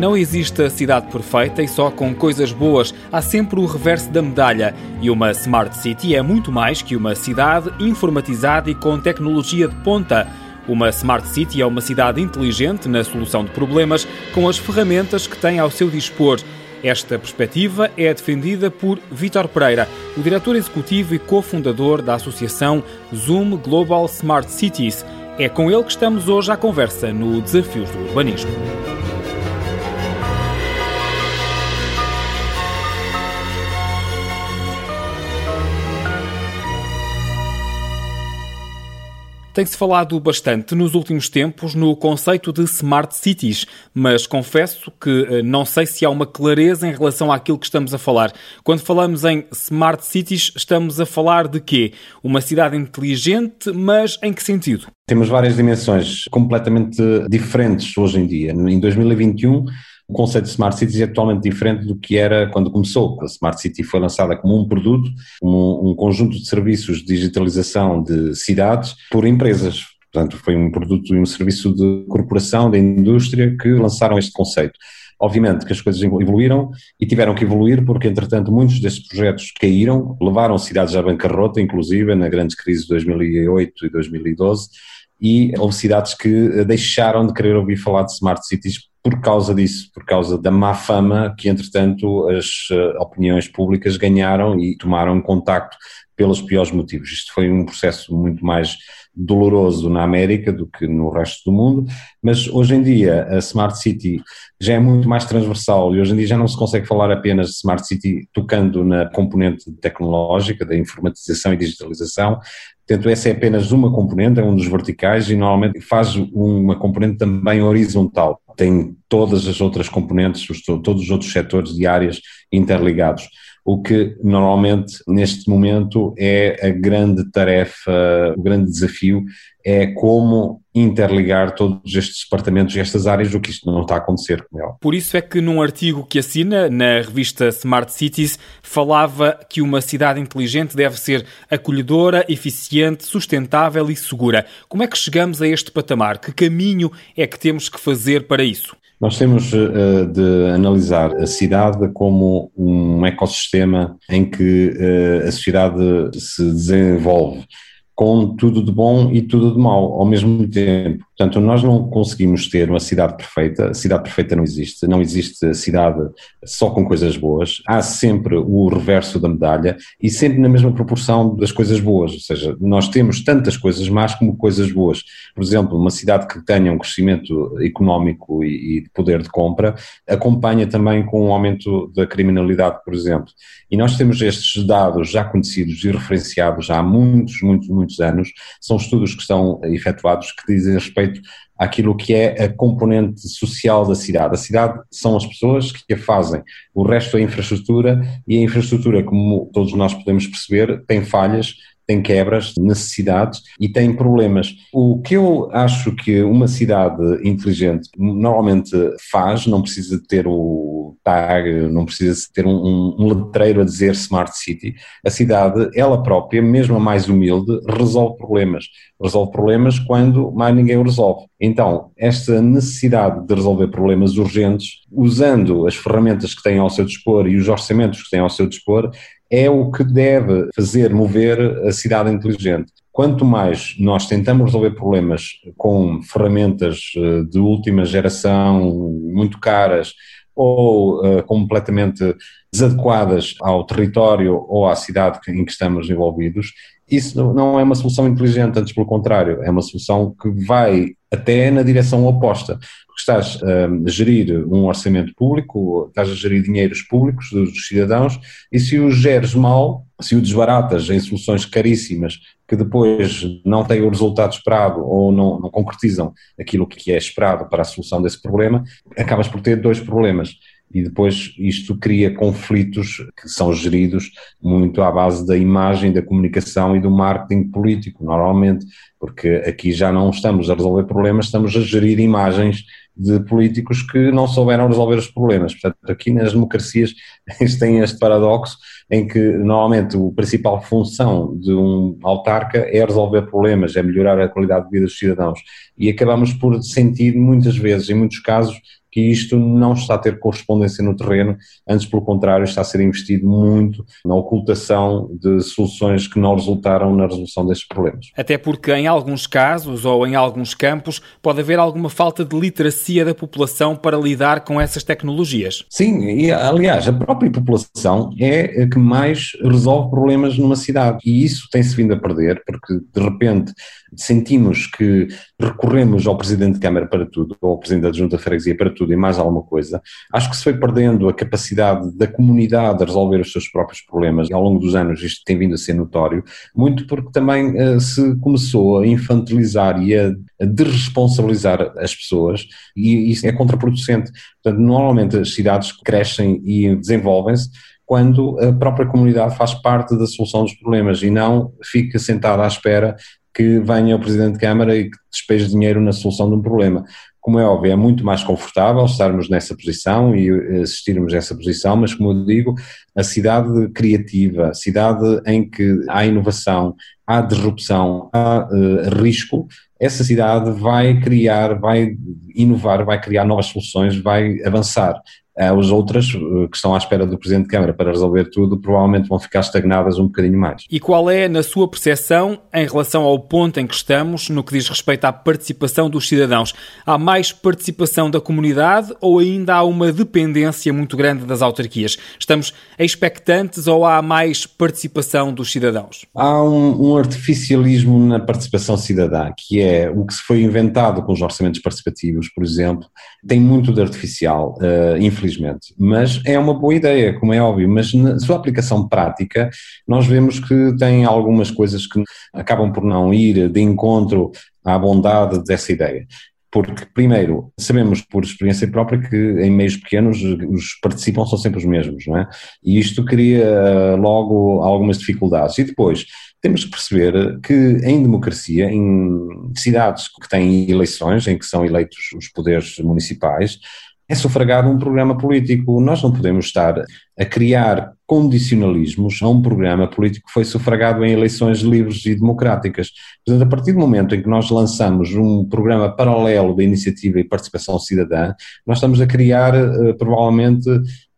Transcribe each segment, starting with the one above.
Não existe a cidade perfeita e só com coisas boas há sempre o reverso da medalha. E uma Smart City é muito mais que uma cidade informatizada e com tecnologia de ponta. Uma Smart City é uma cidade inteligente na solução de problemas com as ferramentas que tem ao seu dispor. Esta perspectiva é defendida por Vítor Pereira, o diretor executivo e cofundador da associação Zoom Global Smart Cities. É com ele que estamos hoje à conversa no Desafios do Urbanismo. Tem-se falado bastante nos últimos tempos no conceito de smart cities, mas confesso que eh, não sei se há uma clareza em relação àquilo que estamos a falar. Quando falamos em smart cities, estamos a falar de quê? Uma cidade inteligente, mas em que sentido? Temos várias dimensões completamente diferentes hoje em dia. Em 2021, o conceito de Smart Cities é totalmente diferente do que era quando começou. A Smart City foi lançada como um produto, como um conjunto de serviços de digitalização de cidades por empresas. Portanto, foi um produto e um serviço de corporação, da indústria, que lançaram este conceito. Obviamente que as coisas evoluíram e tiveram que evoluir porque, entretanto, muitos desses projetos caíram, levaram cidades à bancarrota, inclusive na grande crise de 2008 e 2012, e houve cidades que deixaram de querer ouvir falar de smart cities por causa disso, por causa da má fama que, entretanto, as eh, opiniões públicas ganharam e tomaram contacto pelos piores motivos. Isto foi um processo muito mais doloroso na América do que no resto do mundo, mas hoje em dia a Smart City já é muito mais transversal e hoje em dia já não se consegue falar apenas de Smart City tocando na componente tecnológica, da informatização e digitalização, Portanto, essa é apenas uma componente, é um dos verticais e normalmente faz uma componente também horizontal. Tem todas as outras componentes, todos os outros setores de áreas interligados. O que normalmente neste momento é a grande tarefa, o grande desafio é como interligar todos estes departamentos e estas áreas, do que isto não está a acontecer com ela. Por isso é que num artigo que assina na revista Smart Cities falava que uma cidade inteligente deve ser acolhedora, eficiente, sustentável e segura. Como é que chegamos a este patamar? Que caminho é que temos que fazer para isso? Nós temos uh, de analisar a cidade como um ecossistema em que uh, a sociedade se desenvolve com tudo de bom e tudo de mau ao mesmo tempo. Portanto, nós não conseguimos ter uma cidade perfeita, a cidade perfeita não existe, não existe a cidade só com coisas boas, há sempre o reverso da medalha e sempre na mesma proporção das coisas boas, ou seja, nós temos tantas coisas más como coisas boas. Por exemplo, uma cidade que tenha um crescimento económico e de poder de compra acompanha também com um aumento da criminalidade, por exemplo. E nós temos estes dados já conhecidos e referenciados há muitos, muitos, muitos anos, são estudos que estão efetuados que dizem respeito àquilo que é a componente social da cidade. A cidade são as pessoas que a fazem, o resto é infraestrutura e a infraestrutura, como todos nós podemos perceber, tem falhas, tem quebras, necessidades e tem problemas. O que eu acho que uma cidade inteligente normalmente faz, não precisa ter o tag, não precisa ter um, um, letreiro a dizer Smart City, a cidade, ela própria, mesmo a mais humilde, resolve problemas. Resolve problemas quando mais ninguém o resolve. Então, esta necessidade de resolver problemas urgentes, usando as ferramentas que tem ao seu dispor e os orçamentos que tem ao seu dispor, é o que deve fazer mover a cidade inteligente. Quanto mais nós tentamos resolver problemas com ferramentas eh, de última geração, muito caras, ou uh, completamente desadequadas ao território ou à cidade em que estamos envolvidos, isso não é uma solução inteligente, antes pelo contrário, é uma solução que vai até na direção oposta. Estás a gerir um orçamento público, estás a gerir dinheiros públicos dos cidadãos e se o geres mal, se o desbaratas em soluções caríssimas que depois não têm o resultado esperado ou não, não concretizam aquilo que é esperado para a solução desse problema, acabas por ter dois problemas. E depois isto cria conflitos que são geridos muito à base da imagem, da comunicação e do marketing político, normalmente, porque aqui já não estamos a resolver problemas, estamos a gerir imagens de políticos que não souberam resolver os problemas. Portanto, aqui nas democracias tem este paradoxo em que normalmente a principal função de um autarca é resolver problemas, é melhorar a qualidade de vida dos cidadãos. E acabamos por sentir muitas vezes, em muitos casos, que isto não está a ter correspondência no terreno, antes pelo contrário está a ser investido muito na ocultação de soluções que não resultaram na resolução destes problemas. Até porque em alguns casos ou em alguns campos pode haver alguma falta de literacia da população para lidar com essas tecnologias. Sim, e aliás a própria população é a que mais resolve problemas numa cidade e isso tem-se vindo a perder porque de repente sentimos que recorremos ao Presidente de Câmara para tudo, ou ao Presidente da Junta de Freguesia para tudo e mais alguma coisa, acho que se foi perdendo a capacidade da comunidade a resolver os seus próprios problemas e ao longo dos anos isto tem vindo a ser notório, muito porque também uh, se começou a infantilizar e a, a desresponsabilizar as pessoas e isso é contraproducente. Portanto, normalmente as cidades crescem e desenvolvem-se quando a própria comunidade faz parte da solução dos problemas e não fica sentada à espera que venha o Presidente de Câmara e que despeje dinheiro na solução de um problema. Como é óbvio, é muito mais confortável estarmos nessa posição e assistirmos a essa posição, mas como eu digo, a cidade criativa, a cidade em que há inovação, há disrupção, há uh, risco, essa cidade vai criar, vai inovar, vai criar novas soluções, vai avançar. As outras eh, que estão à espera do Presidente de Câmara para resolver tudo provavelmente vão ficar estagnadas um bocadinho mais. E qual é, na sua percepção, em relação ao ponto em que estamos, no que diz respeito à participação dos cidadãos? Há mais participação da comunidade ou ainda há uma dependência muito grande das autarquias? Estamos expectantes ou há mais participação dos cidadãos? Há um, um artificialismo na participação cidadã, que é o que se foi inventado com os orçamentos participativos, por exemplo, tem muito de artificial, uh, infelizmente infelizmente. Mas é uma boa ideia, como é óbvio, mas na sua aplicação prática, nós vemos que tem algumas coisas que acabam por não ir de encontro à bondade dessa ideia. Porque, primeiro, sabemos por experiência própria que em meios pequenos os participam são sempre os mesmos, não é? E isto cria logo algumas dificuldades. E depois, temos que perceber que em democracia, em cidades que têm eleições, em que são eleitos os poderes municipais, é sufragado um programa político. Nós não podemos estar a criar condicionalismos a um programa político que foi sufragado em eleições livres e democráticas. Portanto, a partir do momento em que nós lançamos um programa paralelo da iniciativa e participação cidadã, nós estamos a criar, uh, provavelmente,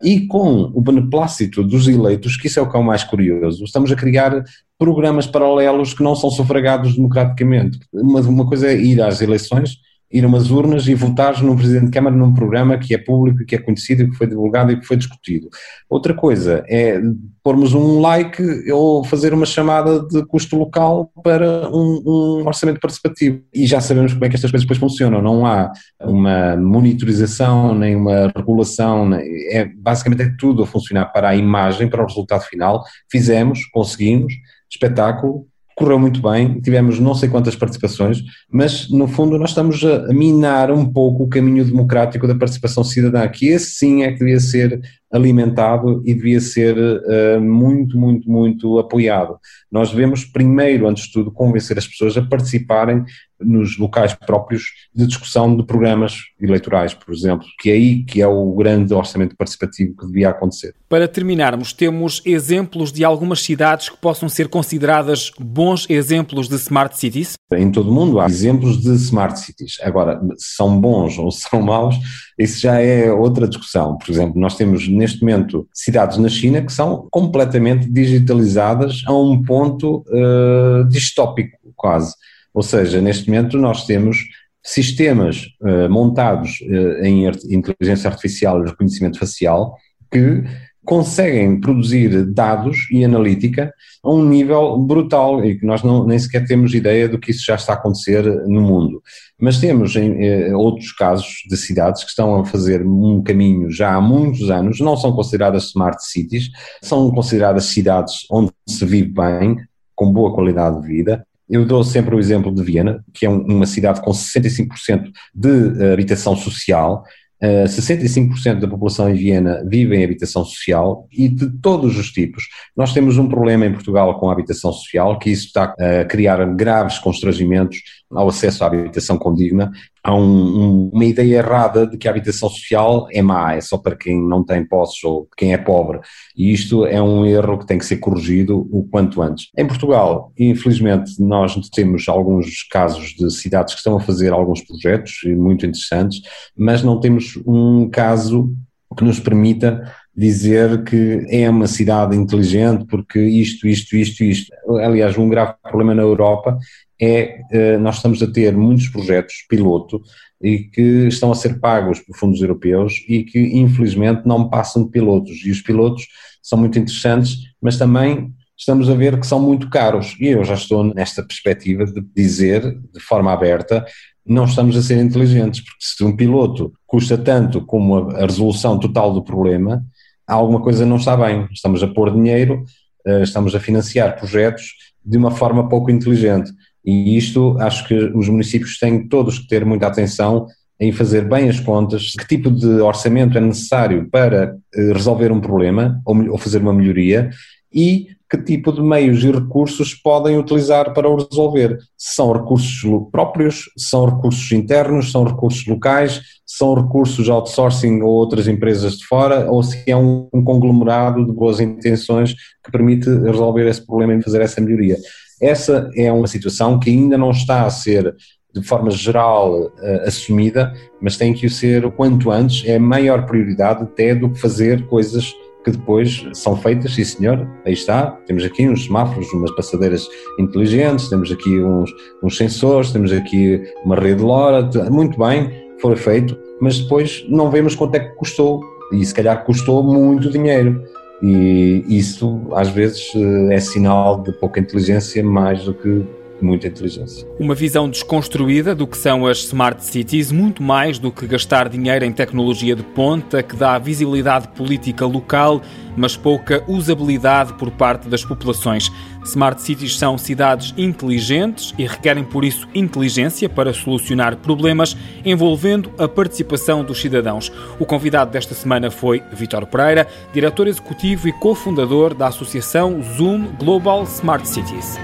e com o beneplácito dos eleitos, que isso é o que é o mais curioso, estamos a criar programas paralelos que não são sufragados democraticamente. Uma, uma coisa é ir às eleições ir a umas urnas e votar num Presidente de Câmara num programa que é público, que é conhecido, que foi divulgado e que foi discutido. Outra coisa é pormos um like ou fazer uma chamada de custo local para um, um, orçamento participativo. E já sabemos como é que estas coisas depois funcionam. Não há uma monitorização, nem uma regulação, é, basicamente é tudo a funcionar para a imagem, para o resultado final. Fizemos, conseguimos, espetáculo, correu muito bem, tivemos não sei quantas participações, mas no fundo nós estamos a minar um pouco o caminho democrático da participação cidadã, que esse sim é que devia ser alimentado e devia ser uh, muito, muito, muito apoiado. Nós devemos primeiro, antes de tudo, convencer as pessoas a participarem nos locais próprios de discussão de programas eleitorais, por exemplo, que é aí que é o grande orçamento participativo que devia acontecer. Para terminarmos, temos exemplos de algumas cidades que possam ser consideradas bons exemplos de smart cities? Em todo o mundo há exemplos de smart cities. Agora, são bons ou são maus, isso já é outra discussão. Por exemplo, nós temos neste momento cidades na China que são completamente digitalizadas a um ponto uh, distópico, quase. Ou seja, neste momento nós temos sistemas uh, montados uh, em inteligência artificial e reconhecimento facial que conseguem produzir dados e analítica a um nível brutal e que nós não, nem sequer temos ideia do que isso já está a acontecer no mundo. Mas temos em, eh, outros casos de cidades que estão a fazer um caminho já há muitos anos, não são consideradas smart cities, são consideradas cidades onde se vive bem, com boa qualidade de vida, eu dou sempre o exemplo de Viena, que é uma cidade com 65% de habitação social, 65% da população em Viena vive em habitação social e de todos os tipos. Nós temos um problema em Portugal com a habitação social, que isso está a criar graves constrangimentos ao acesso à habitação condigna. Há um, um, uma ideia errada de que a habitação social é má, é só para quem não tem posses ou quem é pobre. E isto é um erro que tem que ser corrigido o quanto antes. Em Portugal, infelizmente, nós temos alguns casos de cidades que estão a fazer alguns projetos muito interessantes, mas não temos um caso que nos permita dizer que é uma cidade inteligente porque isto, isto, isto, isto. Aliás, um grave problema na Europa é eh, nós estamos a ter muitos projetos piloto e que estão a ser pagos por fundos europeus e que infelizmente não passam de pilotos e os pilotos são muito interessantes, mas também estamos a ver que são muito caros e eu já estou nesta perspectiva de dizer de forma aberta não estamos a ser inteligentes, porque se um piloto custa tanto como a, resolução total do problema, alguma coisa não está bem. Estamos a pôr dinheiro, eh, estamos a financiar projetos de uma forma pouco inteligente. E isto acho que os municípios têm todos que ter muita atenção em fazer bem as contas, que tipo de orçamento é necessário para eh, resolver um problema ou fazer uma melhoria e que tipo de meios e recursos podem utilizar para o resolver. São recursos próprios, são recursos internos, são recursos locais, são recursos outsourcing ou outras empresas de fora, ou se é um, um conglomerado de boas intenções que permite resolver esse problema e fazer essa melhoria. Essa é uma situação que ainda não está a ser de forma geral uh, assumida, mas tem que o ser o quanto antes, é a maior prioridade até do que fazer coisas que depois são feitas, sim senhor, aí está, temos aqui uns semáforos, umas passadeiras inteligentes, temos aqui uns, uns sensores, temos aqui uma rede LoRa, muito bem, foi feito, mas depois não vemos quanto é que custou, e se calhar custou muito dinheiro. E isso, às vezes, eh, é sinal de pouca inteligência mais do que muita inteligência. Uma visão desconstruída do que são as smart cities, muito mais do que gastar dinheiro em tecnologia de ponta que dá visibilidade política local, mas pouca usabilidade por parte das populações. Smart cities são cidades inteligentes e requerem por isso inteligência para solucionar problemas envolvendo a participação dos cidadãos. O convidado desta semana foi Vitor Pereira, diretor executivo e cofundador da associação Zoom Global Smart Cities.